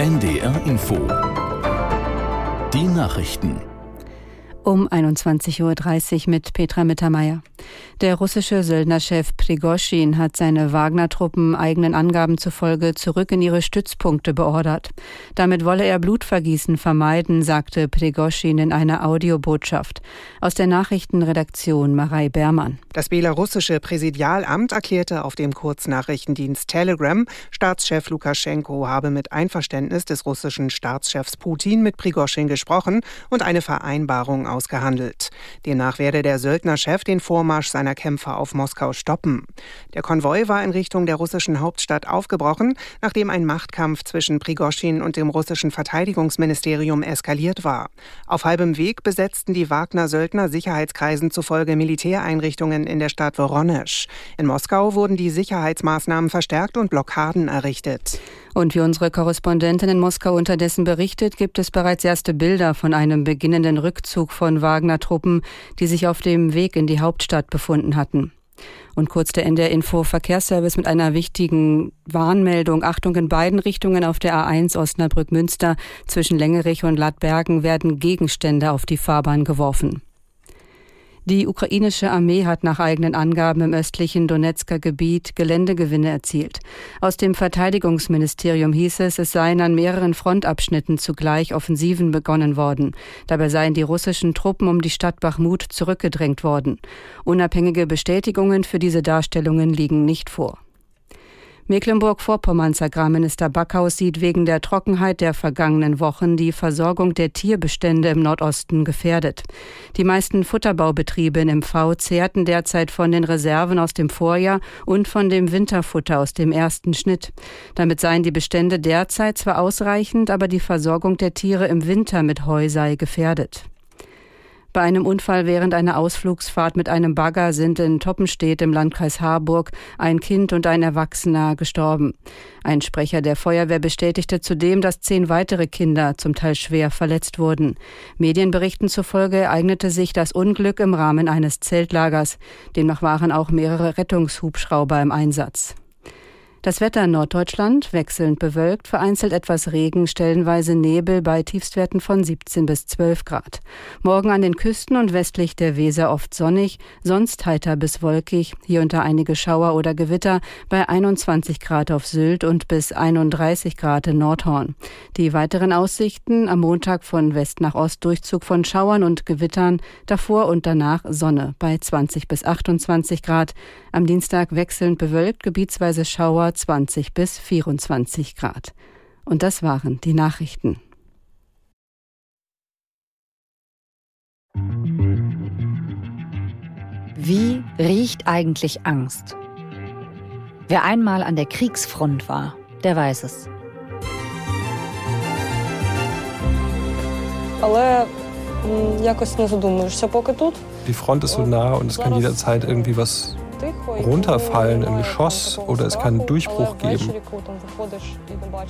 NDR Info. Die Nachrichten. Um 21.30 Uhr mit Petra Mittermeier. Der russische Söldnerchef Prigoschin hat seine Wagner-Truppen eigenen Angaben zufolge zurück in ihre Stützpunkte beordert. Damit wolle er Blutvergießen vermeiden, sagte Prigoschin in einer Audiobotschaft. Aus der Nachrichtenredaktion Marei Bermann. Das belarussische Präsidialamt erklärte auf dem Kurznachrichtendienst Telegram, Staatschef Lukaschenko habe mit Einverständnis des russischen Staatschefs Putin mit Prigoschin gesprochen und eine Vereinbarung ausgehandelt. Demnach werde der Söldnerchef den Vormarsch seiner Kämpfer auf Moskau stoppen. Der Konvoi war in Richtung der russischen Hauptstadt aufgebrochen, nachdem ein Machtkampf zwischen Prigoschin und dem russischen Verteidigungsministerium eskaliert war. Auf halbem Weg besetzten die Wagner-Söldner Sicherheitskreisen zufolge Militäreinrichtungen in der Stadt Woronesch. In Moskau wurden die Sicherheitsmaßnahmen verstärkt und Blockaden errichtet. Und wie unsere Korrespondentin in Moskau unterdessen berichtet, gibt es bereits erste Bilder von einem beginnenden Rückzug von Wagner-Truppen, die sich auf dem Weg in die Hauptstadt befunden hatten. Und kurz der NDR Info Verkehrsservice mit einer wichtigen Warnmeldung. Achtung, in beiden Richtungen auf der A1 Osnabrück-Münster zwischen Längerich und Ladbergen werden Gegenstände auf die Fahrbahn geworfen. Die ukrainische Armee hat nach eigenen Angaben im östlichen Donetsker Gebiet Geländegewinne erzielt. Aus dem Verteidigungsministerium hieß es, es seien an mehreren Frontabschnitten zugleich Offensiven begonnen worden. Dabei seien die russischen Truppen um die Stadt Bachmut zurückgedrängt worden. Unabhängige Bestätigungen für diese Darstellungen liegen nicht vor. Mecklenburg-Vorpommerns Agrarminister Backhaus sieht wegen der Trockenheit der vergangenen Wochen die Versorgung der Tierbestände im Nordosten gefährdet. Die meisten Futterbaubetriebe in MV zehrten derzeit von den Reserven aus dem Vorjahr und von dem Winterfutter aus dem ersten Schnitt. Damit seien die Bestände derzeit zwar ausreichend, aber die Versorgung der Tiere im Winter mit Heu sei gefährdet. Bei einem Unfall während einer Ausflugsfahrt mit einem Bagger sind in Toppenstedt im Landkreis Harburg ein Kind und ein Erwachsener gestorben. Ein Sprecher der Feuerwehr bestätigte zudem, dass zehn weitere Kinder zum Teil schwer verletzt wurden. Medienberichten zufolge ereignete sich das Unglück im Rahmen eines Zeltlagers. Demnach waren auch mehrere Rettungshubschrauber im Einsatz. Das Wetter in Norddeutschland wechselnd bewölkt, vereinzelt etwas Regen, stellenweise Nebel bei Tiefstwerten von 17 bis 12 Grad. Morgen an den Küsten und westlich der Weser oft sonnig, sonst heiter bis wolkig, hier unter einige Schauer oder Gewitter bei 21 Grad auf Sylt und bis 31 Grad in Nordhorn. Die weiteren Aussichten am Montag von West nach Ost Durchzug von Schauern und Gewittern, davor und danach Sonne bei 20 bis 28 Grad. Am Dienstag wechselnd bewölkt, gebietsweise Schauer 20 bis 24 Grad. Und das waren die Nachrichten. Wie riecht eigentlich Angst? Wer einmal an der Kriegsfront war, der weiß es. Die Front ist so nah und es kann jederzeit irgendwie was runterfallen, ein Geschoss oder es kann Durchbruch geben.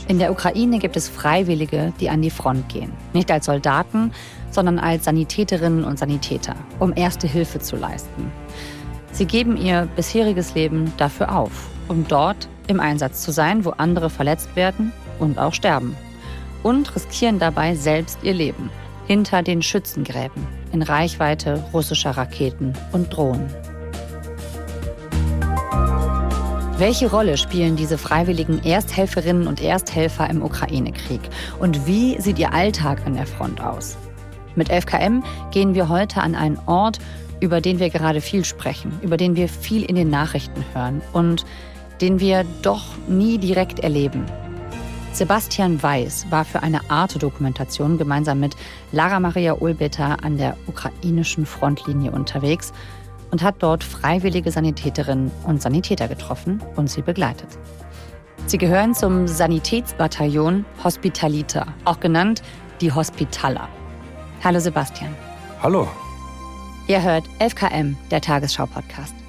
In der Ukraine gibt es Freiwillige, die an die Front gehen. Nicht als Soldaten, sondern als Sanitäterinnen und Sanitäter, um erste Hilfe zu leisten. Sie geben ihr bisheriges Leben dafür auf, um dort im Einsatz zu sein, wo andere verletzt werden und auch sterben. Und riskieren dabei selbst ihr Leben hinter den Schützengräben in Reichweite russischer Raketen und Drohnen. Welche Rolle spielen diese freiwilligen Ersthelferinnen und Ersthelfer im Ukraine-Krieg? Und wie sieht ihr Alltag an der Front aus? Mit 11KM gehen wir heute an einen Ort, über den wir gerade viel sprechen, über den wir viel in den Nachrichten hören und den wir doch nie direkt erleben. Sebastian Weiß war für eine Arte-Dokumentation gemeinsam mit Lara Maria Ulbeter an der ukrainischen Frontlinie unterwegs und hat dort freiwillige Sanitäterinnen und Sanitäter getroffen und sie begleitet. Sie gehören zum Sanitätsbataillon Hospitalita, auch genannt die Hospitaler. Hallo Sebastian. Hallo. Ihr hört 11KM, der Tagesschau-Podcast.